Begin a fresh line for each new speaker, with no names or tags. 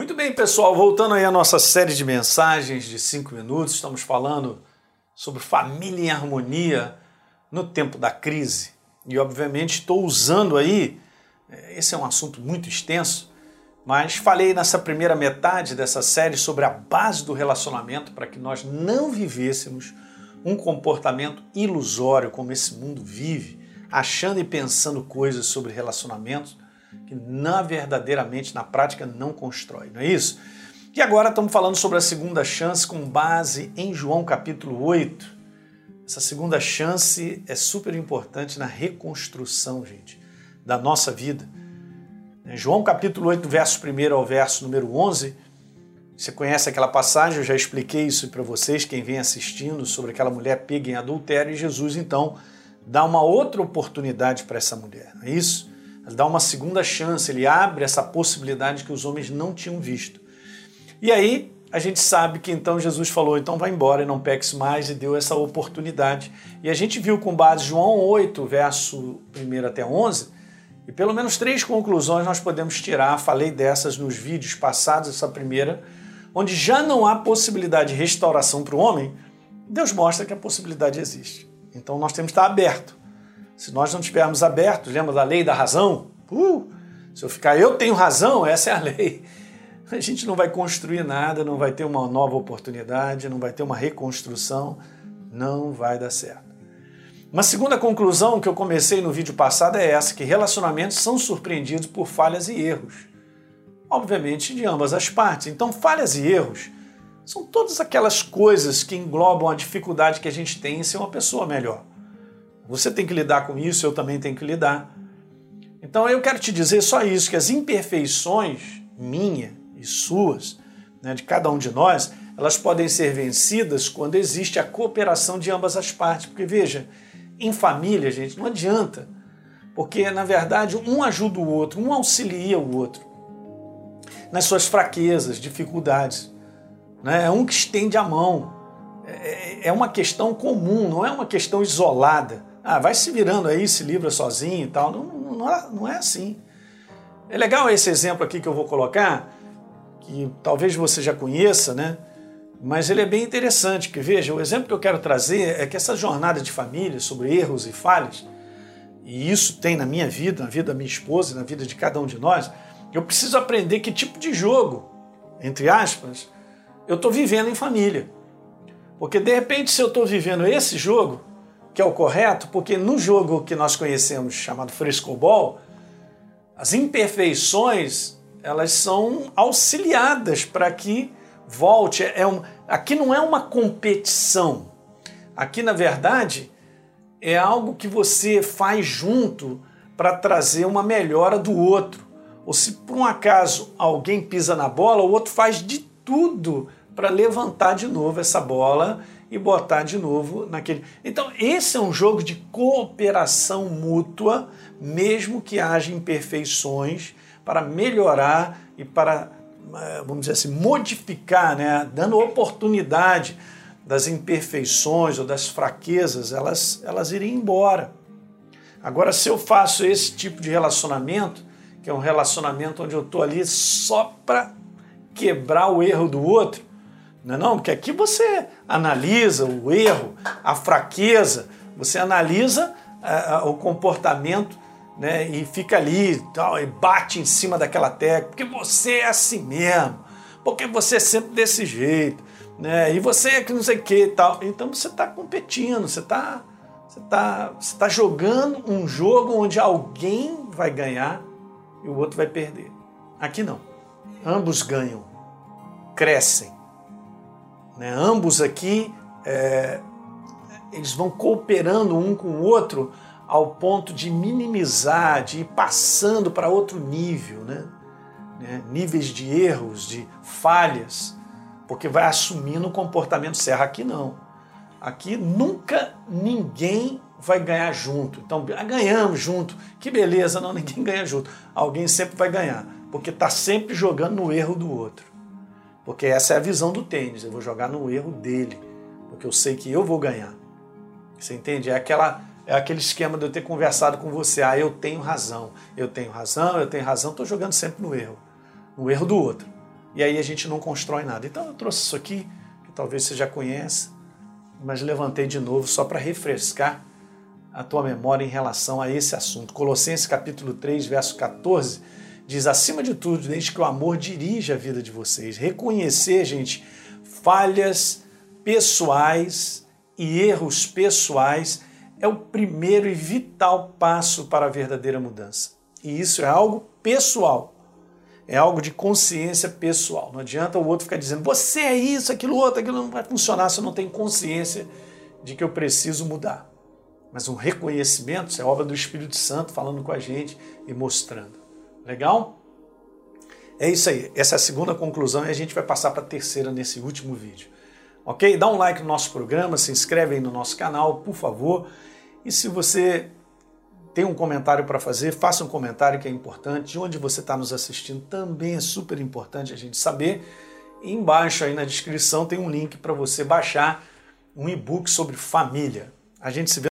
Muito bem, pessoal, voltando aí à nossa série de mensagens de cinco minutos, estamos falando sobre família em harmonia no tempo da crise. E obviamente estou usando aí, eh, esse é um assunto muito extenso, mas falei nessa primeira metade dessa série sobre a base do relacionamento para que nós não vivêssemos um comportamento ilusório como esse mundo vive, achando e pensando coisas sobre relacionamentos que na verdadeiramente na prática não constrói, não é isso? E agora estamos falando sobre a segunda chance com base em João capítulo 8. Essa segunda chance é super importante na reconstrução, gente, da nossa vida. João capítulo 8, verso 1 ao verso número 11, você conhece aquela passagem, eu já expliquei isso para vocês, quem vem assistindo, sobre aquela mulher pega em adultério, e Jesus então dá uma outra oportunidade para essa mulher, não é isso? Ele dá uma segunda chance, ele abre essa possibilidade que os homens não tinham visto. E aí a gente sabe que então Jesus falou: então vai embora e não peques mais, e deu essa oportunidade. E a gente viu com base João 8, verso 1 até 11, e pelo menos três conclusões nós podemos tirar. Falei dessas nos vídeos passados, essa primeira, onde já não há possibilidade de restauração para o homem, Deus mostra que a possibilidade existe. Então nós temos que estar aberto se nós não estivermos abertos, lembra da lei da razão? Uh, se eu ficar, eu tenho razão, essa é a lei. A gente não vai construir nada, não vai ter uma nova oportunidade, não vai ter uma reconstrução, não vai dar certo. Uma segunda conclusão que eu comecei no vídeo passado é essa: que relacionamentos são surpreendidos por falhas e erros. Obviamente, de ambas as partes. Então, falhas e erros são todas aquelas coisas que englobam a dificuldade que a gente tem em ser uma pessoa melhor. Você tem que lidar com isso, eu também tenho que lidar. Então eu quero te dizer só isso, que as imperfeições minha e suas, né, de cada um de nós, elas podem ser vencidas quando existe a cooperação de ambas as partes. Porque veja, em família, gente, não adianta. Porque, na verdade, um ajuda o outro, um auxilia o outro nas suas fraquezas, dificuldades. Né? É um que estende a mão. É, é, é uma questão comum, não é uma questão isolada ah, vai se virando aí, se livra sozinho e tal. Não, não, é, não é assim. É legal esse exemplo aqui que eu vou colocar, que talvez você já conheça, né? Mas ele é bem interessante, porque veja, o exemplo que eu quero trazer é que essa jornada de família sobre erros e falhas, e isso tem na minha vida, na vida da minha esposa, na vida de cada um de nós, eu preciso aprender que tipo de jogo, entre aspas, eu estou vivendo em família. Porque de repente, se eu estou vivendo esse jogo, que é o correto, porque no jogo que nós conhecemos chamado frescobol, as imperfeições elas são auxiliadas para que volte. É um, aqui não é uma competição. Aqui, na verdade, é algo que você faz junto para trazer uma melhora do outro. Ou se por um acaso alguém pisa na bola, o outro faz de tudo para levantar de novo essa bola e botar de novo naquele. Então, esse é um jogo de cooperação mútua, mesmo que haja imperfeições, para melhorar e para, eh, vamos dizer assim, modificar, né? dando oportunidade das imperfeições ou das fraquezas, elas, elas irem embora. Agora, se eu faço esse tipo de relacionamento, que é um relacionamento onde eu estou ali só para quebrar o erro do outro, não é não? Porque aqui você analisa o erro, a fraqueza, você analisa uh, o comportamento né, e fica ali tal, e bate em cima daquela tecla, porque você é assim mesmo, porque você é sempre desse jeito, né, e você é que não sei o que tal. Então você está competindo, você está você tá, você tá jogando um jogo onde alguém vai ganhar e o outro vai perder. Aqui não. Ambos ganham, crescem né? Ambos aqui é, eles vão cooperando um com o outro ao ponto de minimizar, de ir passando para outro nível, né? né? níveis de erros, de falhas, porque vai assumindo o comportamento certo. Aqui não. Aqui nunca ninguém vai ganhar junto. Então, ah, ganhamos junto. Que beleza, não, ninguém ganha junto. Alguém sempre vai ganhar, porque está sempre jogando no erro do outro. Porque essa é a visão do tênis. Eu vou jogar no erro dele, porque eu sei que eu vou ganhar. Você entende? É aquela é aquele esquema de eu ter conversado com você. Ah, eu tenho razão, eu tenho razão, eu tenho razão. Estou jogando sempre no erro, no erro do outro. e aí a gente não constrói nada. Então eu trouxe isso aqui, que talvez você já conheça, mas levantei de novo só para refrescar a tua memória em relação a esse assunto. Colossenses capítulo 3, verso 14, diz: acima de tudo, desde que o amor dirija a vida de vocês. Reconhecer, gente, falhas pessoais e erros pessoais é o primeiro e vital passo para a verdadeira mudança. E isso é algo pessoal. É algo de consciência pessoal. Não adianta o outro ficar dizendo, você é isso, aquilo outro, aquilo não vai funcionar se eu não tenho consciência de que eu preciso mudar. Mas um reconhecimento, isso é obra do Espírito Santo falando com a gente e mostrando. Legal? É isso aí. Essa é a segunda conclusão e a gente vai passar para a terceira nesse último vídeo. Ok? Dá um like no nosso programa, se inscreve aí no nosso canal, por favor. E se você tem um comentário para fazer, faça um comentário que é importante. De onde você está nos assistindo também é super importante a gente saber. E embaixo aí na descrição tem um link para você baixar um e-book sobre família. A gente se vê